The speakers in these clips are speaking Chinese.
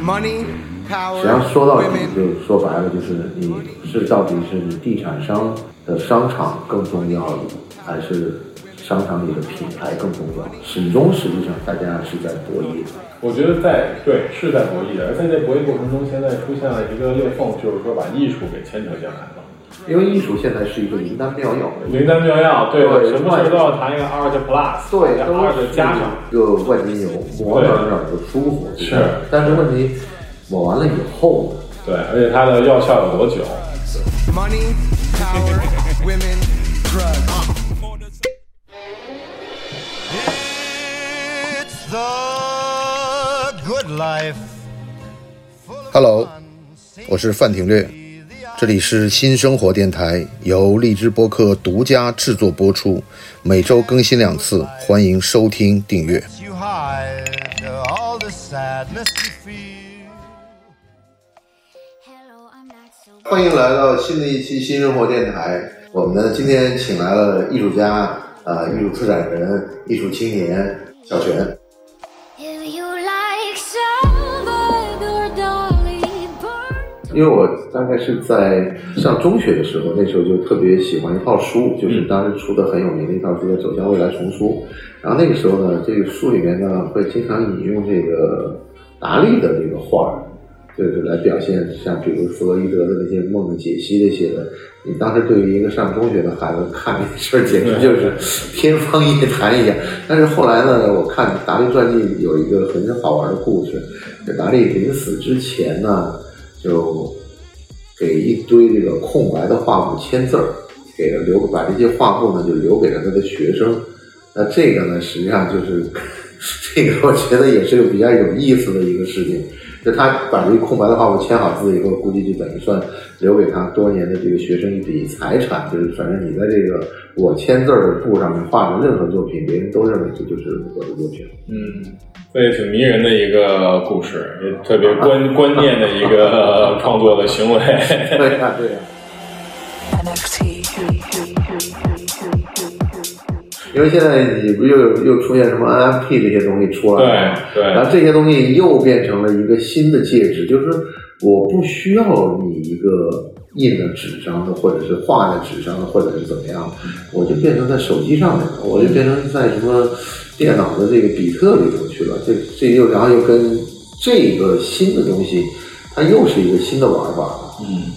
Money, 实 power, 际上说到底.就说白了，就是你是到底是你地产商的商场更重要，还是商场里的品牌更重要？始终实际上大家是在博弈的。我觉得在对是在博弈的，而在这博弈过程中，现在出现了一个裂缝，就是说把艺术给牵扯进来了。因为艺术现在是一个灵丹妙药，灵丹妙药，对对什么事儿都要谈一个 art plus，对，把都加上。一个万金油，抹哪儿哪儿都舒服。是但是问题抹完了以后，对，而且它的药效有多久？Money, power, women, drugs. It's the good life. Hello，我是范廷略，这里是新生活电台，由荔枝播客独家制作播出，每周更新两次，欢迎收听订阅。You hide all the sadness you feel. Hello, I'm not so 欢迎来到新的一期新生活电台。我们呢今天请来了艺术家、呃艺术策展人、艺术青年小璇。因为我大概是在上中学的时候，那时候就特别喜欢一套书，就是当时出的很有名的一套书叫《走向未来》丛书。然后那个时候呢，这个书里面呢会经常引用这个达利的这个画儿，就是来表现像比如弗洛伊德的那些梦的解析这些的。你当时对于一个上中学的孩子看这事儿，简直就是天方夜谭一样。但是后来呢，我看达利传记有一个很好玩的故事，这达利临死之前呢，就给一堆这个空白的画布签字儿，给了留把这些画布呢就留给了他的学生。那这个呢，实际上就是 这个，我觉得也是个比较有意思的一个事情。就他把这个空白的画布签好字以后，估计就等于算留给他多年的这个学生一笔财产，就是反正你在这个我签字儿的布上面画的任何作品，别人都认为这就是我的作品。嗯，这也挺迷人的一个故事，也特别关观念的一个创作的行为。对呀、对呀。因为现在你不又又出现什么 NFT 这些东西出来了吗？对对然后这些东西又变成了一个新的介质，就是说我不需要你一个印在纸上的，或者是画在纸上的，或者是怎么样，我就变成在手机上面了，我就变成在什么电脑的这个比特里头去了。这这又然后又跟这个新的东西，它又是一个新的玩法了。嗯，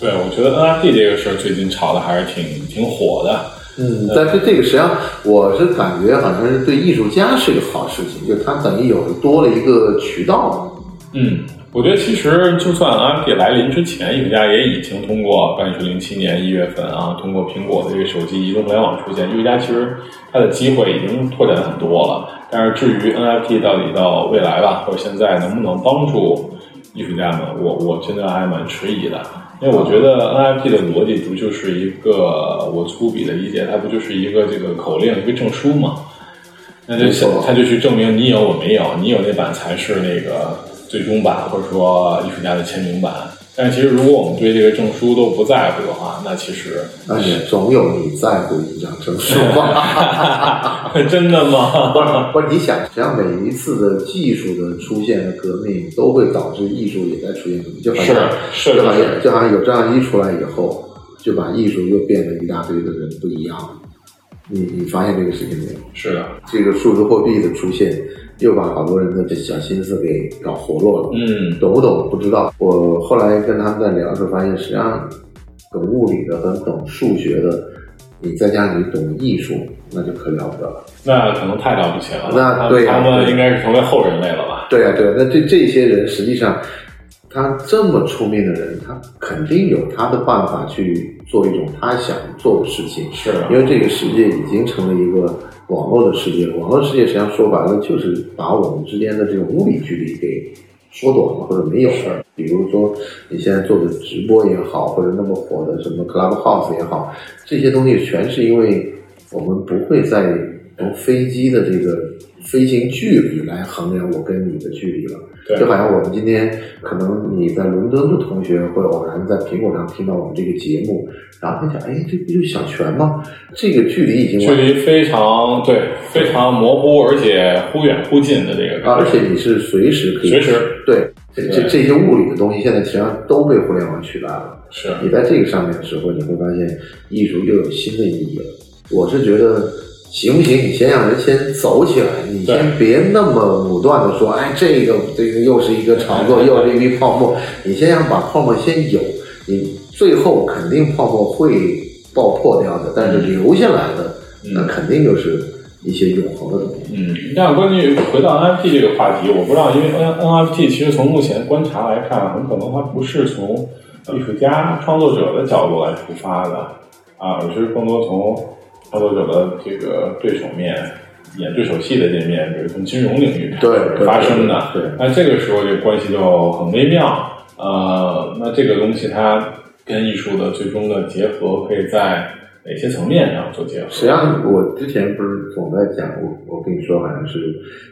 对，我觉得 NFT 这个事儿最近炒的还是挺挺火的。嗯，但是这个实际上我是感觉好像是对艺术家是个好事情，就他等于有多了一个渠道。嗯，我觉得其实就算 NFT 来临之前，艺术家也已经通过，不管是零七年一月份啊，通过苹果的这个手机移动互联网出现，艺术家其实他的机会已经拓展很多了。但是至于 NFT 到底到未来吧，或者现在能不能帮助艺术家们，我我真的还蛮迟疑的。因为我觉得 NFT 的逻辑不就是一个我粗鄙的理解，它不就是一个这个口令，一个证书嘛？那就他就去证明你有我没有，你有那版才是那个最终版，或者说艺术家的签名版。但其实如果我们对这个证书都不在乎的话，那其实那也总有你在乎一张证书吧？真的吗？不是不是，你想，实际上每一次的技术的出现的革命，都会导致艺术也在出现革命，就好像是是就好是像就好像有照相机出来以后，就把艺术又变得一大堆的人不一样了。你你发现这个事情没有？是的，这个数字货币的出现，又把好多人的这小心思给搞活络了。嗯，懂不懂不知道。我后来跟他们在聊的时候，发现实际上懂物理的和懂数学的，你再加上你懂艺术，那就可了不得了。那可能太了不起了。那对呀他们应该是成为后人类了吧？对呀、对呀、那这这些人实际上，他这么出名的人，他肯定有他的办法去做一种他想做的事情。是的因为这个世界已经成了一个网络的世界，网络世界实际上说白了就是把我们之间的这种物理距离给缩短了或者没有了。比如说你现在做的直播也好，或者那么火的什么 Clubhouse 也好，这些东西全是因为我们不会在从飞机的这个飞行距离来衡量我跟你的距离了。对就好像我们今天可能你在伦敦的同学会偶然在苹果上听到我们这个节目，然后他想，哎，这不就是小泉吗？这个距离已经距完离非常对，非常模糊，而且忽远忽近的这个而且你是随时可以随时对这这这些物理的东西，现在实际上都被互联网取代了。是你在这个上面的时候，你会发现艺术又有新的意义了。我是觉得行不行？你先让人先走起来，你先别那么武断的说，哎，这个这个又是一个炒作，又是一笔泡沫。你先让把泡沫先有，你最后肯定泡沫会爆破掉的，但是留下来的，那肯定就是一些永恒的东西。嗯，那关于回到 NFT 这个话题，我不知道，因为 N NFT 其实从目前观察来看，很可能它不是从艺术家、创作者的角度来出发的啊，而是更多从创作者的这个对手面、演对手戏的这面，比如从金融领域开对始发生的。对对那这个时候这个关系就很微妙。呃，那这个东西它跟艺术的最终的结合，可以在哪些层面上做结合？实际上，我之前不是总在讲，我我跟你说，好像是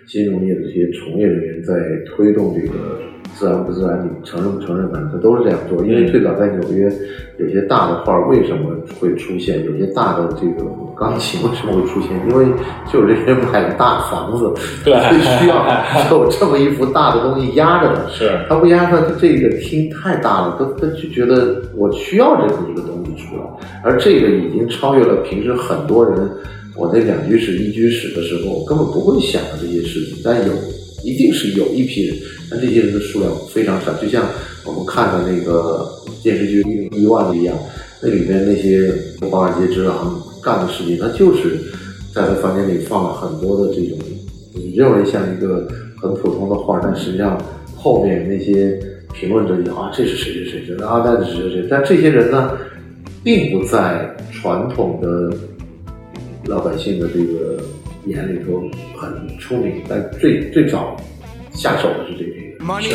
金融业的这些从业人员在推动这个自然不自然，你承认不承认，反正他都是这样做。因为最早在纽约，有些大的画为什么会出现？有些大的这个钢琴为什么会出现？因为就是这些买了大房子，对。就需要有这么一幅大的东西压着的。是。他不压它这个厅太大了，他他就觉得我需要这么一个东西出来，而这个已经超越了平时很多人我在两居室、一居室的时候，我根本不会想到这些事情，但有一定是有一批人，但这些人的数量非常少，就像我们看的那个电视剧《一零一万》一样，那里面那些华尔街之狼干的事情，他就是在他房间里放了很多的这种你认为像一个很普通的画，但实际上后面那些评论者讲啊，这是谁谁谁谁，啊，那是谁谁谁，但这些人呢，并不在传统的老百姓的这个眼里头很出名，但最最早下手的是这批人。Money,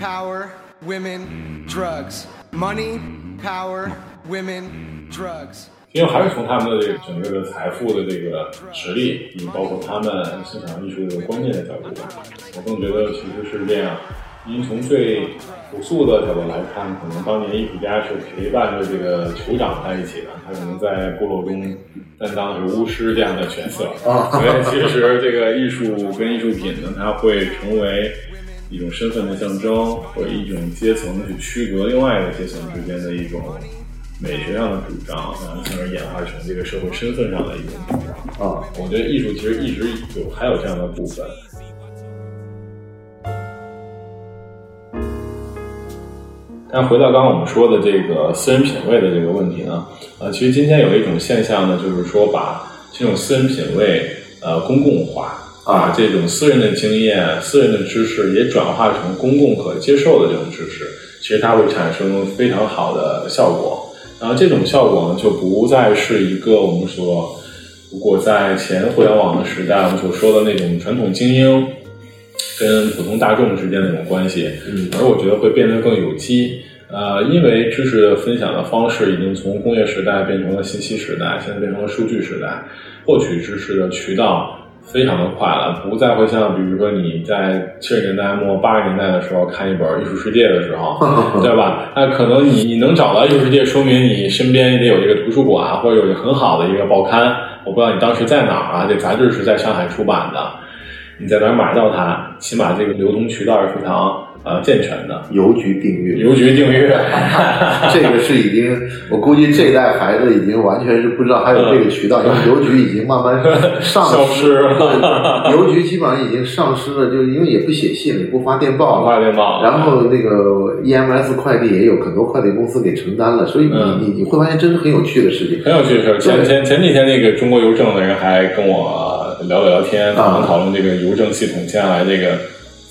power, women, drugs. Money, power, women, drugs. 因为还是从他们的这个整个的财富的这个实力，以及包括他们欣赏艺术的观念的角度，我更觉得其实是这样。因为从最朴素的角度来看，可能当年艺术家是陪伴着这个酋长在一起的，他可能在部落中担当的是巫师这样的角色。啊所以其实这个艺术跟艺术品呢，它会成为一种身份的象征，或者一种阶层去区隔另外一个阶层之间的一种美学上的主张，然后进而演化成这个社会身份上的一种主张。啊，我觉得艺术其实一直有还有这样的部分。但回到刚刚我们说的这个私人品味的这个问题呢，呃，其实今天有一种现象呢，就是说把这种私人品味呃公共化，把这种私人的经验、私人的知识也转化成公共可接受的这种知识，其实它会产生非常好的效果。然后这种效果呢，就不再是一个我们所如果在前互联网的时代，我们所说的那种传统精英跟普通大众之间的那种关系，嗯而我觉得会变得更有机。呃，因为知识的分享的方式已经从工业时代变成了信息时代，现在变成了数据时代，获取知识的渠道非常的快了，不再会像比如说你在七十年代末八十年代的时候看一本《艺术世界》的时候，对吧？那可能你你能找到《艺术世界》，说明你身边也得有一个图书馆，或者有一个很好的一个报刊。我不知道你当时在哪儿啊？这杂志是在上海出版的，你在哪儿买到它？起码这个流通渠道是非常呃健全的。邮局订阅，邮局订阅，这个是已经，我估计这一代孩子已经完全是不知道还有这个渠道，因为邮局已经慢慢 丧消失了邮局基本上已经丧失了，就是因为也不写信，也不发电报了。发电报，然后那个 EMS 快递也有很多快递公司给承担了，所以你嗯你你会发现真是很有趣的事情。很有趣的事儿。前前前几天那个中国邮政的人还跟我聊了聊天，讨论讨论这个邮政系统接下来这个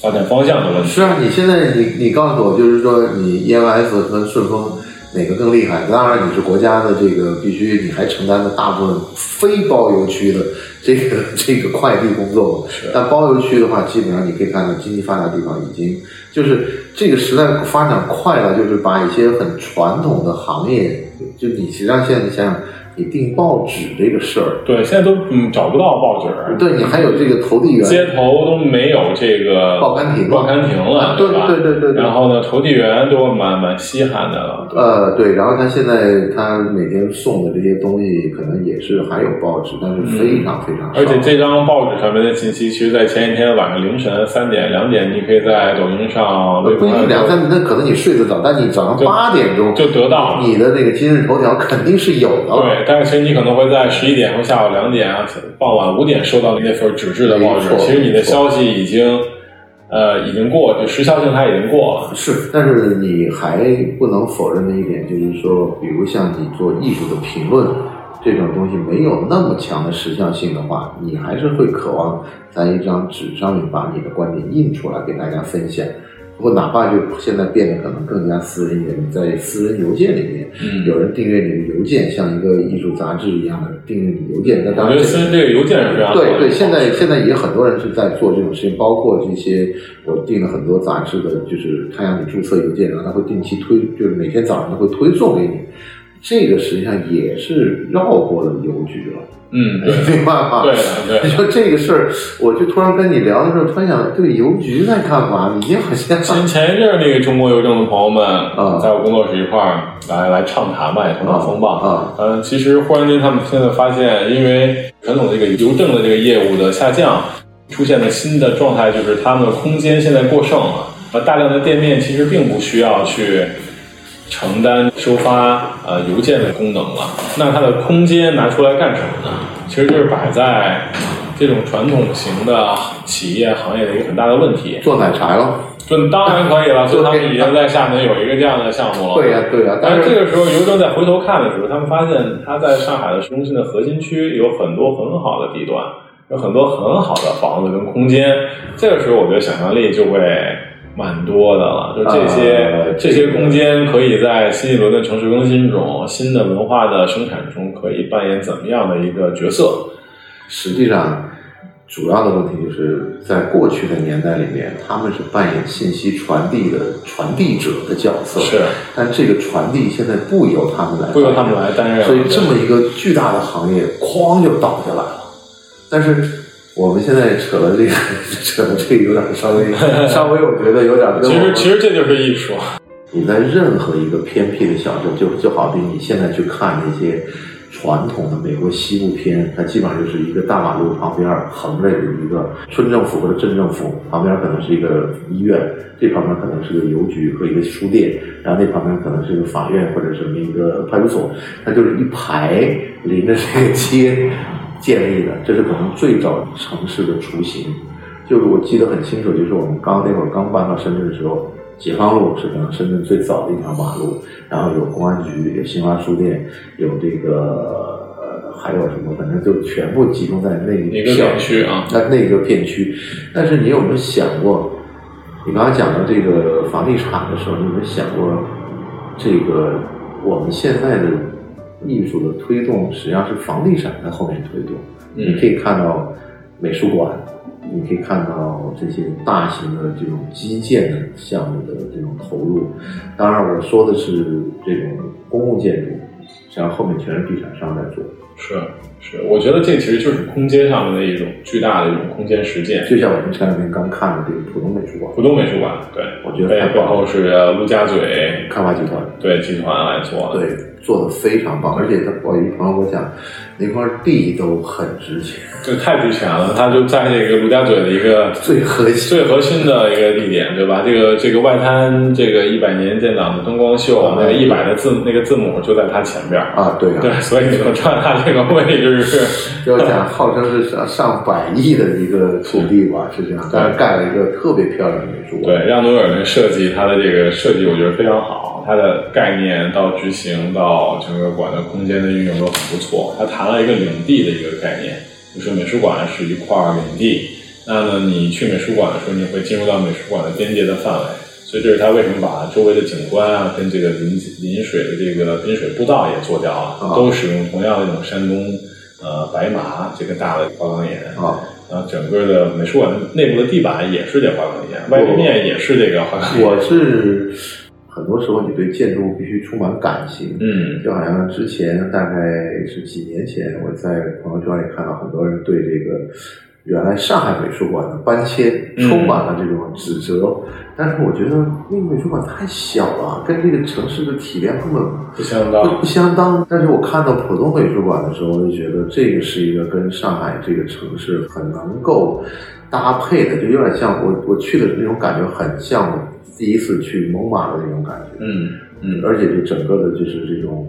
发展方向的问题。是啊，你现在你你告诉我，就是说你 EMS 和顺丰哪个更厉害？当然你是国家的这个必须，你还承担了大部分非包邮区的这个这个快递工作嘛。但包邮区的话，基本上你可以看到经济发达地方已经就是这个时代发展快了，就是把一些很传统的行业，就你实际上现在想想。你订报纸这个事儿，对，现在都嗯找不到报纸，对你还有这个投递员，街头都没有这个报刊亭报刊亭了，对吧？对对对对然后呢，投递员都蛮蛮稀罕的了。呃，对，然后他现在他每天送的这些东西，可能也是还有报纸，但是非常非常少。而且这张报纸上面的信息，其实，在前一天晚上凌晨三点、两点，你可以在抖音上、微不博上一定两三点，那可能你睡得早，但你早上就八点钟就得到你的那个今日头条肯定是有的。对，但是其实你可能会在十一点或下午两点啊，傍晚五点收到那份纸质的报纸其实你的消息已经，呃，已经过，就时效性它已经过了。是，但是你还不能否认的一点就是说，比如像你做艺术的评论这种东西，没有那么强的时效性的话，你还是会渴望在一张纸上面把你的观点印出来给大家分享。不过，哪怕就现在变得可能更加私人一点，你在私人邮件里面，嗯有人订阅你的邮件，像一个艺术杂志一样的订阅你邮件，那当然这个我觉得现在这个邮件是非常好的对对，现在现在也很多人是在做这种事情，包括这些我订了很多杂志的，就是他让你注册邮件，然后他会定期推，就是每天早上都会推送给你。这个实际上也是绕过了邮局了，嗯，对，没办法。对的对你说这个事儿，我就突然跟你聊的时候，突然想，这个邮局在干嘛？你好像前前一阵儿那个中国邮政的朋友们，啊在我工作室一块儿来来畅谈吧，也头脑风暴啊嗯，其实忽然间他们现在发现，因为传统这个邮政的这个业务的下降，出现了新的状态，就是他们的空间现在过剩了，呃，大量的店面其实并不需要去承担收发呃邮件的功能了。那它的空间拿出来干什么呢？其实就是摆在这种传统型的企业行业的一个很大的问题。做奶茶了。就当然可以了，所以他们已经在厦门有一个这样的项目了。对呀、对呀、但但是是这个时候，邮政在回头看的时候，他们发现它在上海的市中心的核心区有很多很好的地段，有很多很好的房子跟空间。这个时候，我觉得想象力就会蛮多的了。就这些、呃这些空间可以在新一轮的城市更新中、新的文化的生产中，可以扮演怎么样的一个角色？实际上，主要的问题就是在过去的年代里面，他们是扮演信息传递的传递者的角色。是，但这个传递现在不由他们来，不由他们来担任所以这么一个巨大的行业，哐就倒下来了。但是我们现在扯的这个，扯的这个有点稍微稍微，我觉得有点跟 其实其实这就是艺术。你在任何一个偏僻的小镇，就就好比你现在去看那些传统的美国西部片，它基本上就是一个大马路旁边横着有一个村政府或者镇政府，旁边可能是一个医院，这旁边可能是个邮局和一个书店，然后那旁边可能是个法院或者什么一个派出所，它就是一排 临着这个街建立的，这是可能最早城市的雏形。就是我记得很清楚，就是我们刚那会儿刚搬到深圳的时候，解放路是可能深圳最早的一条马路，然后有公安局，有新华书店，有这个呃还有什么，反正就全部集中在那片一个片区啊那那个片区。但是你有没有想过，你刚才讲到这个房地产的时候，你有没有想过，这个我们现在的艺术的推动，实际上是房地产在后面推动。嗯你可以看到美术馆，你可以看到这些大型的这种基建的项目的这种投入。当然，我说的是这种公共建筑，实际上后面全是地产商在做。是是，我觉得这其实就是空间上面的一种巨大的一种空间实践。就像我们前两天刚看的这个浦东美术馆，浦东美术馆，对，我觉得背背太棒了后是陆家嘴开发集团。对集团来做的。对，做的非常棒，而且他我一朋友跟我讲，那块地都很值钱，这太值钱了，它就在那个陆家嘴的一个 最核心。最核心的一个地点，对吧？这个这个外滩这个一百年建党的灯光秀，那个一百的字那个字母就在它前边儿。啊，对啊，对，所以你能知道它这个位置是，要讲号称是上上百亿的一个土地吧，是这样，但是盖了一个特别漂亮的美术馆。对，让努尔的设计，它的这个设计我觉得非常好，它的概念到执行到整个馆的空间的运用都很不错。他谈了一个领地的一个概念，就是美术馆是一块领地，那么你去美术馆的时候，你会进入到美术馆的边界的范围。所以这是他为什么把周围的景观啊，跟这个临临水的这个滨水步道也做掉了，啊都使用同样的一种山东呃白马这个大的花岗岩啊，然后整个的美术馆内部的地板也是这花岗岩，外立面也是这个花岗岩。我是很多时候你对建筑必须充满感情。嗯就好像之前大概是几年前，我在朋友圈里看到很多人对这个原来上海美术馆的搬迁嗯充满了这种指责，但是我觉得那个美术馆太小了，跟这个城市的体量根本不相当不。相当。但是我看到浦东美术馆的时候，我就觉得这个是一个跟上海这个城市很能够搭配的，就有点像我我去的那种感觉，很像我第一次去蒙马的那种感觉。嗯嗯而且就整个的就是这种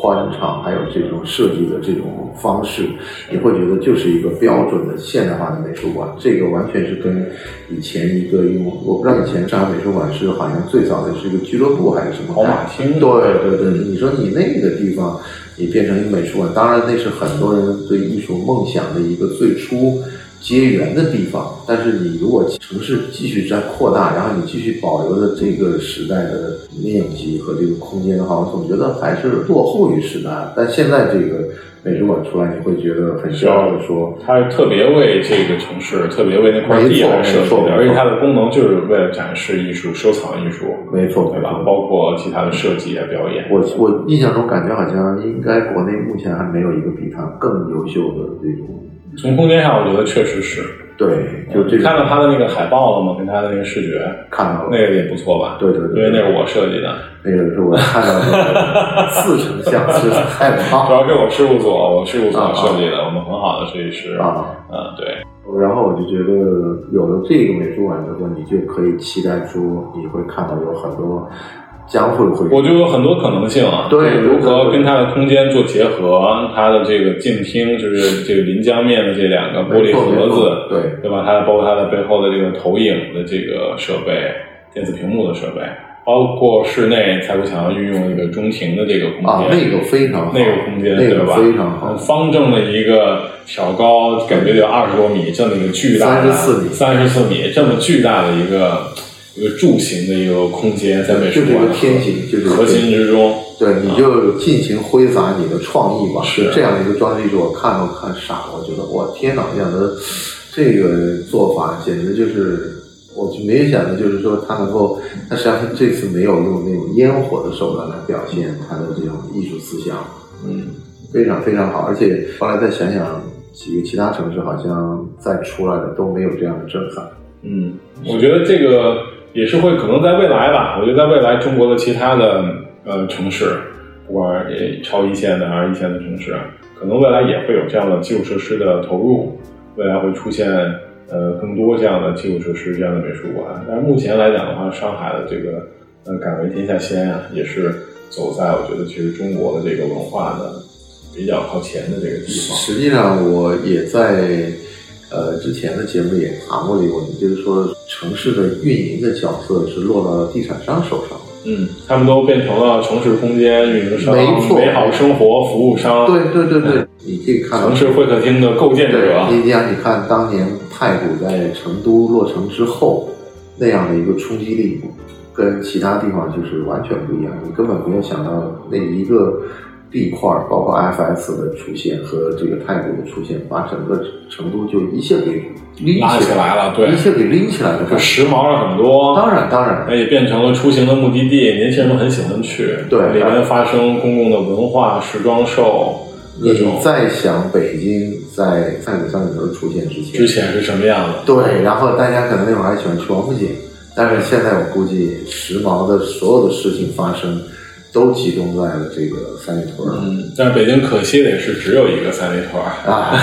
宽敞，还有这种设计的这种方式，你会觉得就是一个标准的现代化的美术馆。这个完全是跟以前一个用，我不知道以前上海美术馆是好像最早的是一个俱乐部还是什么跑马厅对对对，你说你那个地方，你变成一个美术馆，当然那是很多人对艺术梦想的一个最初结缘的地方。但是你如果城市继续在扩大，然后你继续保留着这个时代的面积和这个空间的话，我总觉得还是落后于时代。但现在这个美术馆出来，你会觉得很骄傲的说，它是特别为这个城市，特别为那块地来设计没错没错的，而且它的功能就是为了展示艺术、收藏艺术，没错对吧包括其他的设计啊、表演。我我印象中感觉好像应该国内目前还没有一个比它更优秀的这种。从空间上，我觉得确实是。对，就这看到他的那个海报了吗？跟他的那个视觉，看到了，那个也不错吧？对对对因为那是我设计的，那个是我看到的似曾相识，太主要是我事务所，我事务所设计的，我们很好的设计师。啊！嗯，对，然后我就觉得有了这个美术馆之后，你就可以期待出你会看到有很多将会会我觉得有很多可能性啊。对如何跟它的空间做结合，它的这个镜厅，就是这个临江面的这两个玻璃盒子，对对吧？它包括它的背后的这个投影的这个设备，电子屏幕的设备，包括室内蔡国强运用那个中庭的这个空间，啊，那个非常好，那个空间，那个对吧？非常好。方正的一个挑高，感觉有二十多米，这么一个巨大的34米三十四米这么巨大的一个一个柱形的一个空间，在美术就是一个馆的天形，就是核心之中。对，你就尽情挥洒你的创意吧。是就这样的一个装置艺术，我看都看傻了。我觉得，我天哪，这样的这个做法简直就是，我就没有想到，就是说他能够，他实际上他这次没有用那种烟火的手段来表现他的这种艺术思想，嗯，非常非常好。而且后来再想想，几个其他城市好像再出来的都没有这样的震撼。嗯，我觉得这个也是会可能在未来吧。我觉得在未来中国的其他的呃城市，不管也超一线的还是一线的城市，可能未来也会有这样的基础设施的投入，未来会出现呃更多这样的基础设施、这样的美术馆。但是目前来讲的话，上海的这个呃敢为天下先啊，也是走在我觉得其实中国的这个文化的比较靠前的这个地方。实际上，我也在呃之前的节目也谈过这个问题，就是说城市的运营的角色是落到了地产商手上。嗯，他们都变成了城市空间运营商、没错美好生活服务商、对对对对，你可以看到城市会客厅的构建者对，。你想，你看当年太古在成都落成之后那样的一个冲击力，跟其他地方就是完全不一样。你根本没有想到那一个地块儿，包括 FS 的出现和这个态度的出现，把整个成都就一下给拎拉起来了对一下给拎起来了。就时髦了很多，当然当然，也变成了出行的目的地，年轻人都很喜欢去。对里面发生公共的文化、时装秀，各你种再想北京在太古三里屯出现之前，之前是什么样的？对，然后大家可能那会儿还喜欢去王府井，但是现在我估计时髦的所有的事情发生，都集中在了这个三里屯儿。嗯，但是北京可惜的也是只有一个三里屯儿，啊，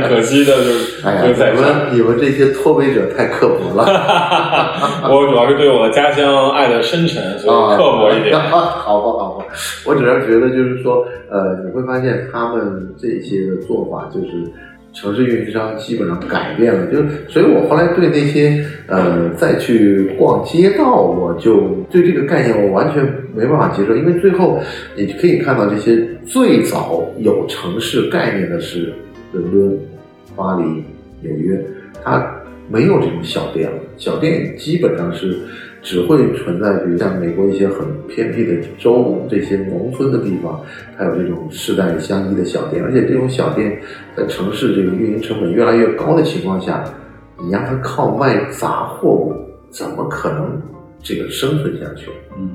可惜的就是哎呀。你们你们这些脱北者太刻薄了 我主要是对我的家乡爱的深沉，所啊，以刻薄一点。好吧，好吧，我只是觉得就是说，呃，你会发现他们这些的做法就是。城市运营商基本上改变了，就，所以我后来对那些呃再去逛街道，我就对这个概念我完全没办法接受，因为最后你可以看到这些最早有城市概念的是伦敦、巴黎、纽约，它没有这种小店了，小店基本上是只会存在，比如像美国一些很偏僻的州、这些农村的地方，它有这种世代相依的小店，而且这种小店在城市这个运营成本越来越高的情况下，你让它靠卖杂货物，怎么可能这个生存下去。嗯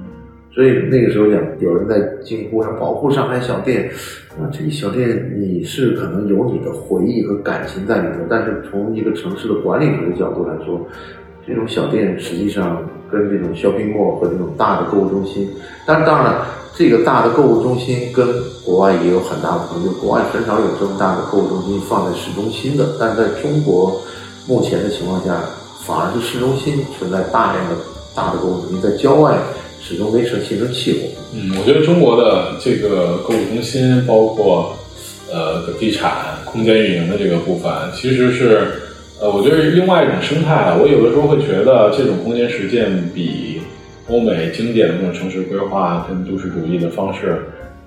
所以那个时候讲，有人在惊呼要保护上海小店，啊这个小店你是可能有你的回忆和感情在里头，但是从一个城市的管理者的角度来说，这种小店实际上跟这种 shopping mall 和这种大的购物中心，但当然了，这个大的购物中心跟国外也有很大的不同，就国外很少有这么大的购物中心放在市中心的，但是在中国目前的情况下，反而是市中心存在大量的大的购物中心，在郊外始终没成形成气候。嗯，我觉得中国的这个购物中心，包括呃地产空间运营的这个部分，其实是呃，我觉得是另外一种生态了。我有的时候会觉得这种空间实践比欧美经典的那种城市规划跟都市主义的方式，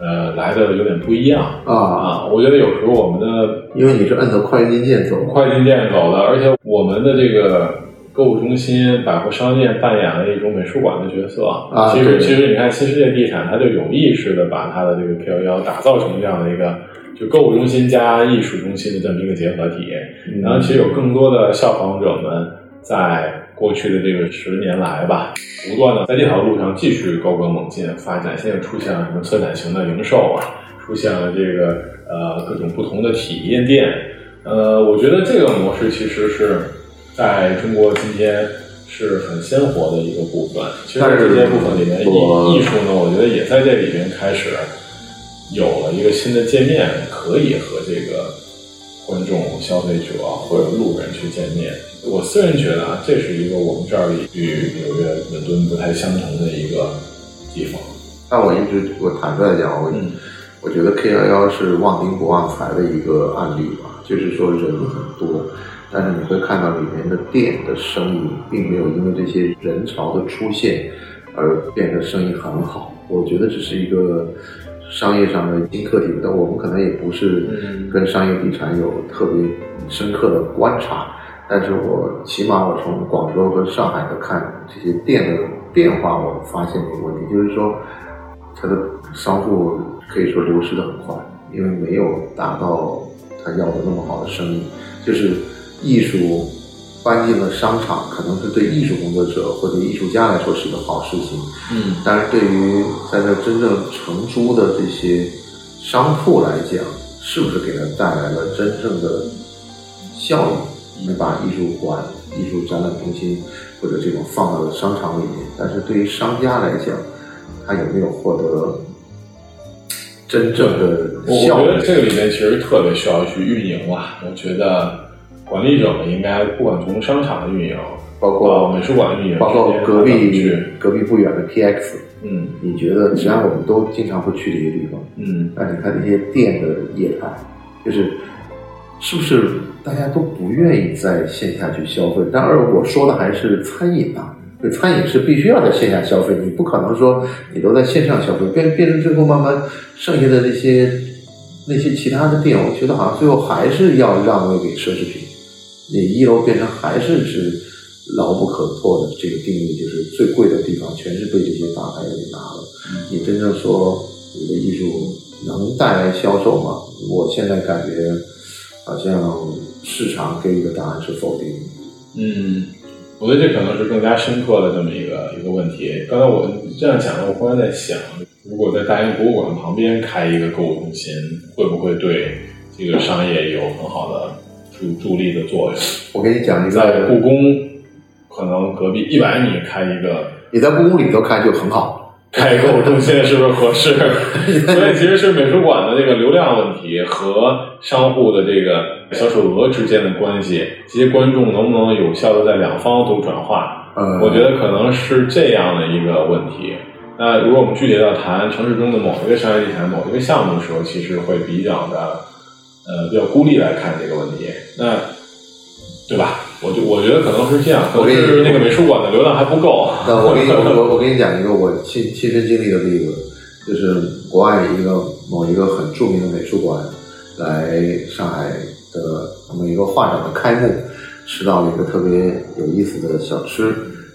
呃，来的有点不一样啊啊。我觉得有时候我们的因为你是按照快进键走，快进键走的，而且我们的这个购物中心、百货商店扮演了一种美术馆的角色啊其实，其实你看新世界地产，它就有意识的把它的这个 K 幺幺打造成这样的一个，就购物中心加艺术中心的这么一个结合体。嗯然后，其实有更多的效仿者们在过去的这个十年来吧，不断的在这条路上继续高歌猛进发展。现在出现了什么策展型的零售啊，出现了这个呃各种不同的体验店。呃，我觉得这个模式其实是在中国今天是很鲜活的一个部分。其实这些部分里面，艺艺术呢，我觉得也在这里边开始有了一个新的界面，可以和这个观众、消费者或者路人去见面。我私人觉得啊，这是一个我们这儿与纽约、伦敦不太相同的一个地方。但我一直我坦率地讲，我、嗯我觉得 K 幺幺是旺丁不旺财的一个案例吧，就是说人很多，但是你会看到里面的店的生意并没有因为这些人潮的出现而变得生意很好。我觉得这是一个商业上的新课题，但我们可能也不是嗯跟商业地产有特别深刻的观察，但是我起码我从广州和上海的看这些店的变化，我发现一个问题，就是说它的商户可以说流失的很快，因为没有达到他要的那么好的生意。就是艺术搬进了商场，可能是对艺术工作者或者艺术家来说是一个好事情，嗯但是对于在这真正承租的这些商铺来讲，是不是给他带来了真正的效益？你把艺术馆、艺术展览中心或者这种放到了商场里面，但是对于商家来讲，他有没有获得真正的我我效益？觉得这个里面其实特别需要去运营吧。我觉得管理者们应该不管从商场的运营，包括呃美术馆的运营，包括隔壁去，隔壁不远的 PX，嗯你觉得实际上我们都经常会去这些地方，嗯那你看这些店的业态，就是是不是大家都不愿意在线下去消费？当然，我说的还是餐饮啊，对，餐饮是必须要在线下消费，你不可能说你都在线上消费，变变成最后慢慢剩下的那些那些其他的店，我觉得好像最后还是要让位给奢侈品，你一楼变成还是是牢不可破的这个定义，就是最贵的地方全是被这些大牌给拿了。你真正说你的艺术能带来销售吗？我现在感觉好像市场给予的答案是否定的。嗯，我觉得这可能是更加深刻的这么一个一个问题。刚才我这样讲了，我忽然在想，如果在大英博物馆旁边开一个购物中心，会不会对这个商业有很好的助助力的作用？我给你讲一在故，宫，可能隔壁一百米开一个你在故宫里头开就很好。开一个购物中心是不是合适？所以其实是美术馆的这个流量问题和商户的这个销售额之间的关系，这些观众能不能有效的在两方都转化？嗯，我觉得可能是这样的一个问题。那如果我们具体到谈城市中的某一个商业地产、某一个项目的时候，其实会比较的呃比较孤立来看这个问题。那对吧？我就我觉得可能是这样，可能是那个美术馆的流量还不够。那我给你我我我给你讲一个我亲亲身经历的例子，就是国外一个某一个很著名的美术馆来上海的某一个画展的开幕，吃到了一个特别有意思的小吃，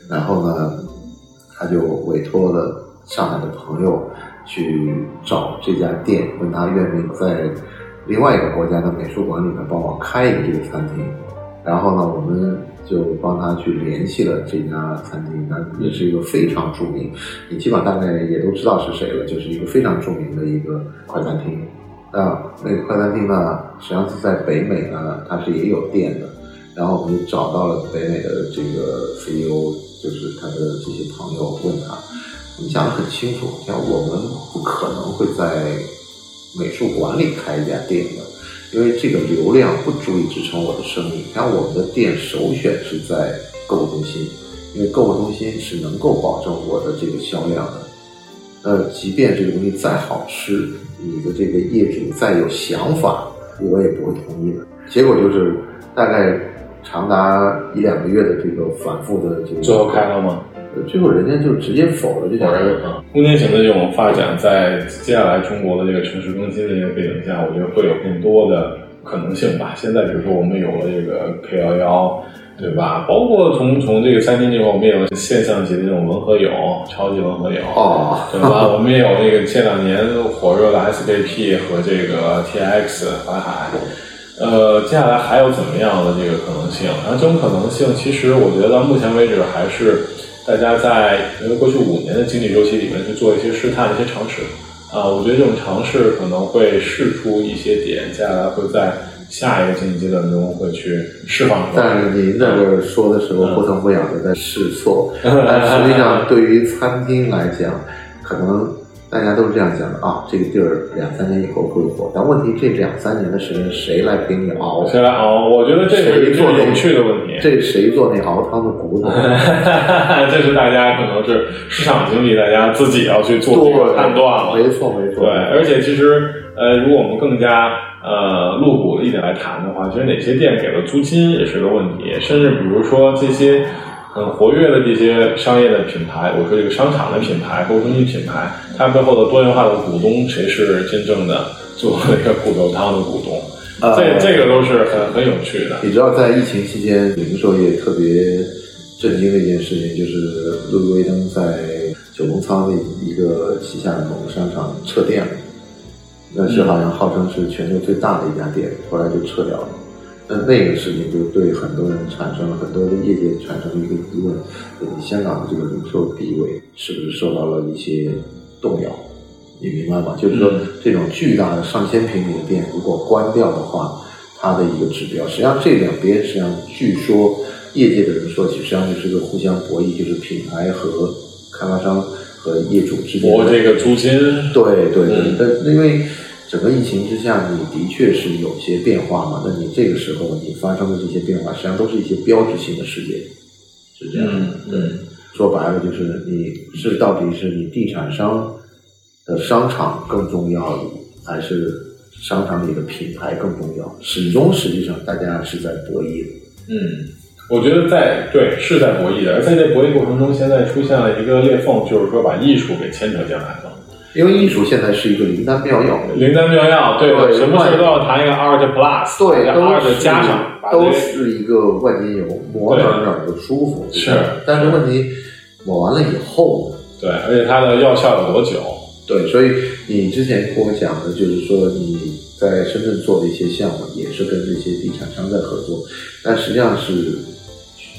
然后呢，他就委托了上海的朋友去找这家店，问他愿不愿意在另外一个国家的美术馆里面帮我开一个这个餐厅。然后呢，我们就帮他去联系了这家餐厅，那也是一个非常著名，你基本上大概也都知道是谁了，就是一个非常著名的一个快餐厅。那那个快餐厅呢，实际上是在北美呢，它是也有店的。然后我们就找到了北美的这个 CEO，就是他的这些朋友，问他，我们讲得很清楚，像我们不可能会在美术馆里开一家店的，因为这个流量不足以支撑我的生意。像我们的店首选是在购物中心，因为购物中心是能够保证我的这个销量的。呃，即便这个东西再好吃，你的这个业主再有想法，我也不会同意的。结果就是大概长达一两个月的这个反复的这个，最后开了吗？呃最后人家就直接否了，这条啊，空间型的这种发展，在接下来中国的这个城市更新的这个背景下，我觉得会有更多的可能性吧。现在比如说我们有了这个 K 幺幺，对吧？包括从从这个餐厅这块，我们也有现象级的这种文和友，超级文和友，哦对吧？我们也有那个这两年火热的 SKP 和这个 TX 淮海。呃，接下来还有怎么样的这个可能性？然后这种可能性，其实我觉得到目前为止还是大家在过去五年的经济周期里面去做一些试探、一些尝试啊。我觉得这种尝试可能会试出一些点，接下来会在下一个经济阶段中会去释放出来。但是您在这儿说的时候不疼不痒的在试错，但实际上对于餐厅来讲，可能大家都是这样想的啊，这个地儿两三年以后会火，但问题这两三年的时间谁来陪你熬？谁来熬？我觉得这是一个做有趣的问题。这谁做那熬汤的骨头？这是大家可能是市场经济，大家自己要去做这个判断了。没错没错。对，而且其实呃，如果我们更加呃露骨的一点来谈的话，其实哪些店给了租金也是个问题，甚至比如说这些很活跃的这些商业的品牌，我说这个商场的品牌、购物中心品牌，它背后的多元化的股东，谁是真正的做那个骨头汤的股东？呃这这个都是很很有趣的。你知道，在疫情期间，零售业特别震惊的一件事情，就是路易威登在九龙仓的一个旗下的某个商场撤店了。那是好像号称是全球最大的一家店，后来就撤掉了。那那个事情就对很多人产生了很多的业界产生了一个疑问：就是香港的这个零售地位是不是受到了一些动摇？你明白吗？就是说，这种巨大的上千平米的店，如果关掉的话，它的一个指标，实际上这两边实际上据说业界的人说，实际上就是个互相博弈，就是品牌和开发商和业主之间博这个租金，对对对嗯，但因为整个疫情之下，你的确是有些变化嘛。那你这个时候你发生的这些变化，实际上都是一些标志性的事件，是这样的。嗯对，说白了就是你是到底是你地产商的商场更重要，还是商场里的品牌更重要？始终实际上大家是在博弈的。嗯，我觉得在对是在博弈的，而在这博弈过程中，现在出现了一个裂缝，就是说把艺术给牵扯进来了。因为艺术现在是一个灵丹妙药，灵丹妙药，对对什么事都要谈一个 art plus，对，把都 art 是加上，都是一个万金油，抹哪儿哪儿都舒服。是但是问题抹完了以后呢？对，而且它的药效有多久？对，所以你之前跟我讲的就是说你在深圳做的一些项目，也是跟这些地产商在合作，但实际上是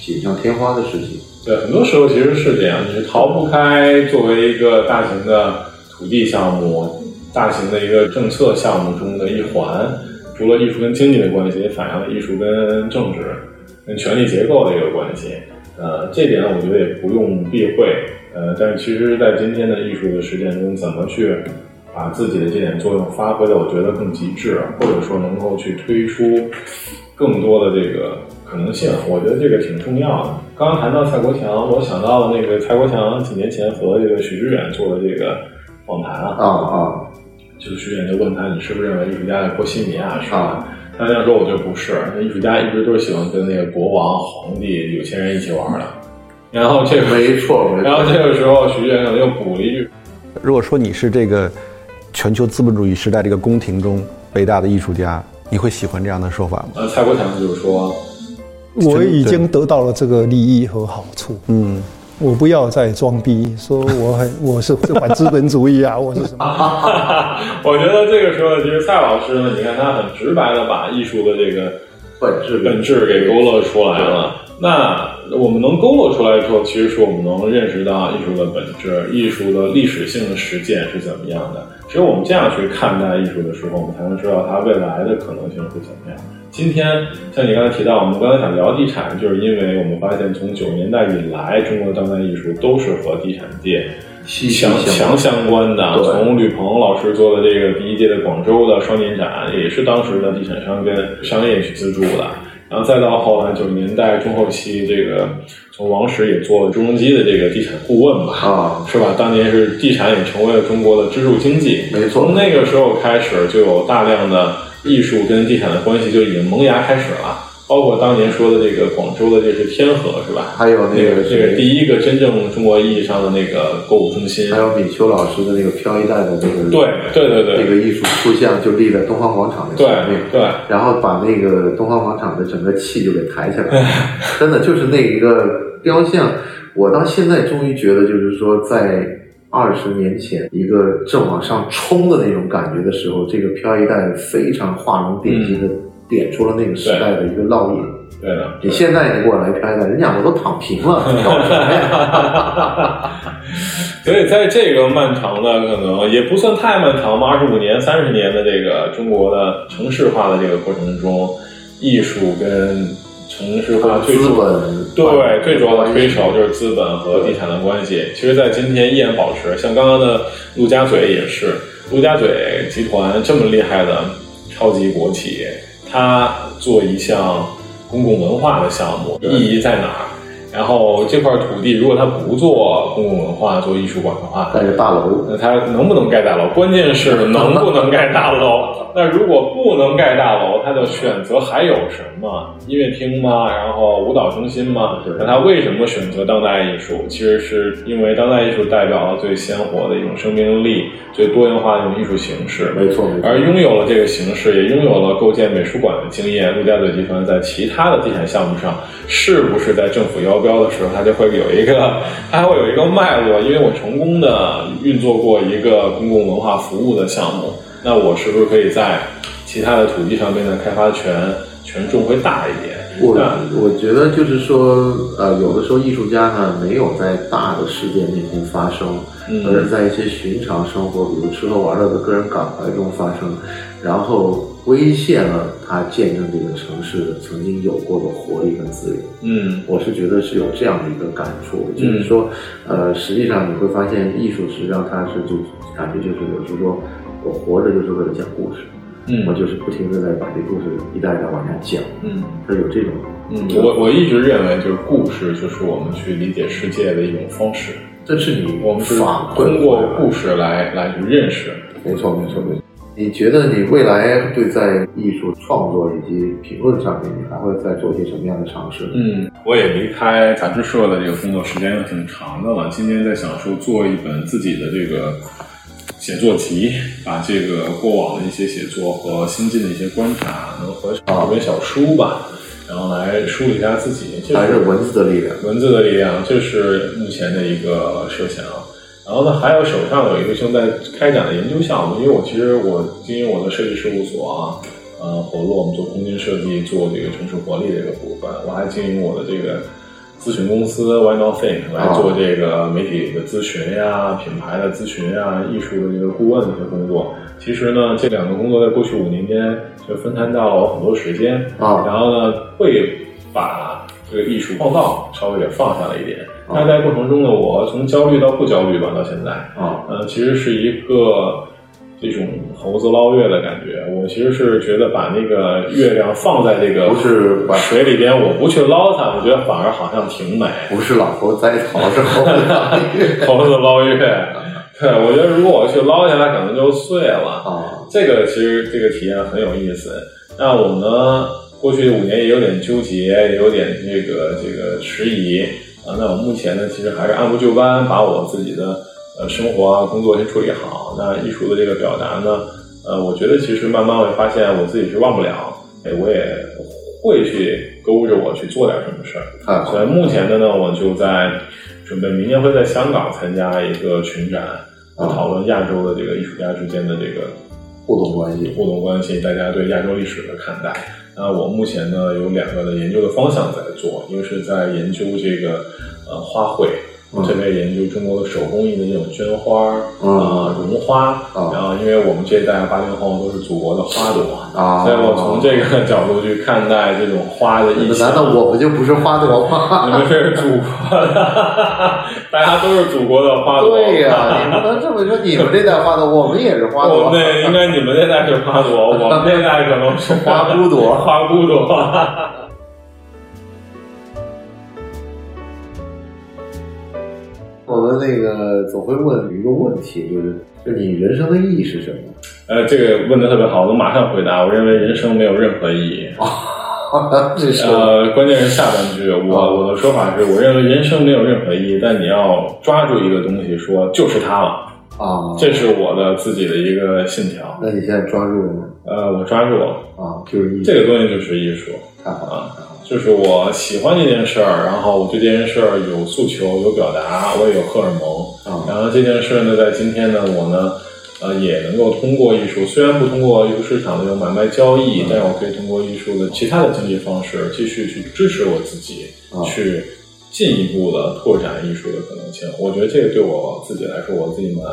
锦上添花的事情。对，很多时候其实是这样，你是逃不开作为一个大型的土地项目、大型的一个政策项目中的一环。除了艺术跟经济的关系，也反映了艺术跟政治、跟权力结构的一个关系。呃，这点我觉得也不用避讳。呃，但是其实，在今天的艺术的实践中，怎么去把自己的这点作用发挥的，我觉得更极致，或者说能够去推出更多的这个可能性，我觉得这个挺重要的。刚刚谈到蔡国强，我想到了那个蔡国强几年前和这个许知远做的这个访谈啊，啊啊就是许知远就问他，你是不是认为艺术家在波西米亚是吧啊？他这样说，我觉得不是，那艺术家一直都是喜欢跟那个国王、皇帝、有钱人一起玩的。然后这个，没错没错。然后这个时候，许知远可能又补了一句，如果说你是这个全球资本主义时代这个宫廷中伟大的艺术家，你会喜欢这样的说法吗？呃，蔡国强就是说，我已经得到了这个利益和好处，嗯，我不要再装逼，说我很我是反资本主义啊，我是什么？我觉得这个时候，其实蔡老师呢，你看他很直白的把艺术的这个本质本质给勾勒出来了。那我们能勾勒出来之后，其实是我们能认识到艺术的本质、艺术的历史性的实践是怎么样的。只有我们这样去看待艺术的时候，我们才能知道它未来的可能性是怎么样。今天像你刚才提到，我们刚才想聊地产，就是因为我们发现从九十年代以来，中国的当代艺术都是和地产界息息强强相关的。从吕鹏老师做的这个第一届的广州的双年展，也是当时的地产商跟商业去资助的。然后再到后来九十年代中后期，这个从王石也做了朱镕基的这个地产顾问嘛，啊，是吧？当年是地产也成为了中国的支柱经济。没错从那个时候开始，就有大量的艺术跟地产的关系就已经萌芽开始了。包括当年说的这个广州的这是天河是吧？还有那个那这个第一个真正中国意义上的那个购物中心。还有米秋老师的那个飘逸带的那个对对对对那个艺术塑像就立在东方广场的对前面，对然后把那个东方广场的整个气就给抬起来了，真的就是那一个雕像，我到现在终于觉得，就是说在二十年前一个正往上冲的那种感觉的时候，这个飘逸带非常画龙点睛的点出了那个时代的一个烙印。对的。你现在你给我来飘逸带，人家我都躺平了，飘什么呀？所以在这个漫长的可能也不算太漫长吧，二十五年、三十年的这个中国的城市化的这个过程中，艺术跟城市化最资主本对最主要的推手就是资本和地产的关系。其实，在今天依然保持，像刚刚的陆家嘴也是，陆家嘴集团这么厉害的超级国企，他做一项公共文化的项目，意义在哪儿？然后这块土地，如果他不做公共文化、做艺术馆的话，盖着大楼，那他能不能盖大楼？关键是能不能盖大楼。那如果不能盖大楼，他的选择还有什么？音乐厅吗？然后舞蹈中心吗？那他为什么选择当代艺术？其实是因为当代艺术代表了最鲜活的一种生命力、最多元化的一种艺术形式。没错没错而拥有了这个形式，也拥有了构建美术馆的经验。陆家嘴集团在其他的地产项目上，是不是在政府邀标的时候，它就会有一个，它会有一个脉络？因为我成功的运作过一个公共文化服务的项目，那我是不是可以在其他的土地上面的开发权权重会大一点？我那我觉得就是说，呃，有的时候艺术家呢没有在大的事件面前发生，嗯而是在一些寻常生活，比如吃喝玩乐的个人感怀中发生，然后威胁了他见证这个城市曾经有过的活力跟自由。嗯我是觉得是有这样的一个感触，就是说，呃，实际上你会发现，艺术实际上它是就感觉就是有时候说我活着就是为了讲故事，嗯我就是不停的在把这故事一代一代往下讲，嗯。它有这种嗯，我我一直认为，就是故事就是我们去理解世界的一种方式。这是你我们是通过故事来来去认识。没错，没错，没错。你觉得你未来对在艺术创作以及评论上面，你还会再做一些什么样的尝试？嗯，我也离开杂志社的这个工作时间也挺长的了。今年在想说做一本自己的这个写作集，把这个过往的一些写作和新进的一些观察，能合成一本小书吧，然后来梳理一下自己。这还是文字的力量？文字的力量，这是目前的一个设想。然后呢，还有手上有一个正在开展的研究项目，因为我其实我经营我的设计事务所啊，呃，活络我们做空间设计，做这个城市活力的一个部分，我还经营我的这个咨询公司 Why Not Think 来做这个媒体的咨询呀、品牌的咨询呀、艺术的这个顾问的一些工作。其实呢，这两个工作在过去五年间就分摊到了我很多时间啊然后呢，会把这个艺术创造稍微给放下了一点。啊那在过程中呢，我从焦虑到不焦虑吧，到现在，啊，呃，其实是一个这种猴子捞月的感觉。我其实是觉得把那个月亮放在这个不是把水里边，我不去捞它，我觉得反而好像挺美。不是老头栽桃，是 猴子捞月猴子捞月，对我觉得如果我去捞下来，可能就碎了。啊。这个其实这个体验很有意思。那我呢，过去五年也有点纠结，也有点这个这个迟疑啊。那我目前呢，其实还是按部就班，把我自己的呃生活啊、工作先处理好。那艺术的这个表达呢，呃，我觉得其实慢慢会发现我自己是忘不了，哎，我也会去勾着我去做点什么事儿。太好所以目前的呢，我就在准备明年会在香港参加一个群展，啊讨论亚洲的这个艺术家之间的这个互动关系互动关系，大家对亚洲历史的看待。那我目前呢有两个的研究的方向在做，一个是在研究这个呃花卉。我特别研究中国的手工艺的那种绢花啊、绒花啊然后因为我们这一代八零后都是祖国的花朵啊所以我从这个角度去看待这种花的意象。难道我们就不是花朵吗？你们是祖国的，大家都是祖国的花朵。对呀、你不能这么说，你们这代花朵，我们也是花朵。对应该你们这代是花朵，我们这代可能是花骨朵花骨朵。我们那个总会问一个问题，就是就你人生的意义是什么？呃，这个问的特别好，我马上回答。我认为人生没有任何意义。这是呃，关键是下半句，我我的说法是，我认为人生没有任何意义，但你要抓住一个东西，说就是它了，啊，这是我的自己的一个信条。那你现在抓住了吗？呃，我抓住了，啊，就是这个东西就是艺术。太好了，啊，就是我喜欢这件事儿，然后我对这件事儿有诉求、有表达，我也有荷尔蒙。啊然后这件事呢，在今天呢，我呢，呃，也能够通过艺术，虽然不通过艺术市场的这种买卖交易，但是我可以通过艺术的其他的经济方式，继续去支持我自己，啊去进一步的拓展艺术的可能性。我觉得这个对我自己来说，我自己蛮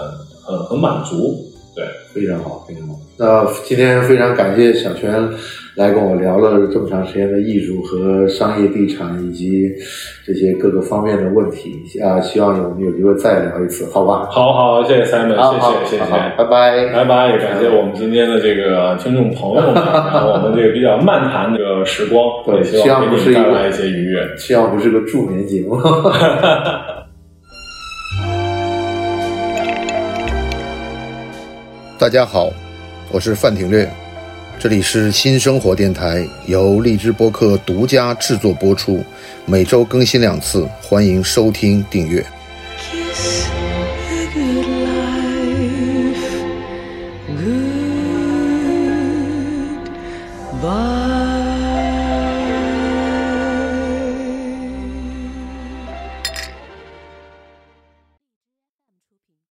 很很满足。对，非常好，非常好。那今天非常感谢小泉来跟我聊了这么长时间的艺术和商业地产以及这些各个方面的问题啊，希望我们有机会再聊一次，好吧？好好，谢谢 Simon，好好谢谢谢谢。拜拜，拜拜，也感谢我们今天的这个听众朋友们，然后我们这个比较漫谈这个时光，对也希希望不是一个带来一些愉悦。希望不是个助眠节目。大家好，我是范廷略，这里是新生活电台，由荔枝播客独家制作播出，每周更新两次，欢迎收听订阅。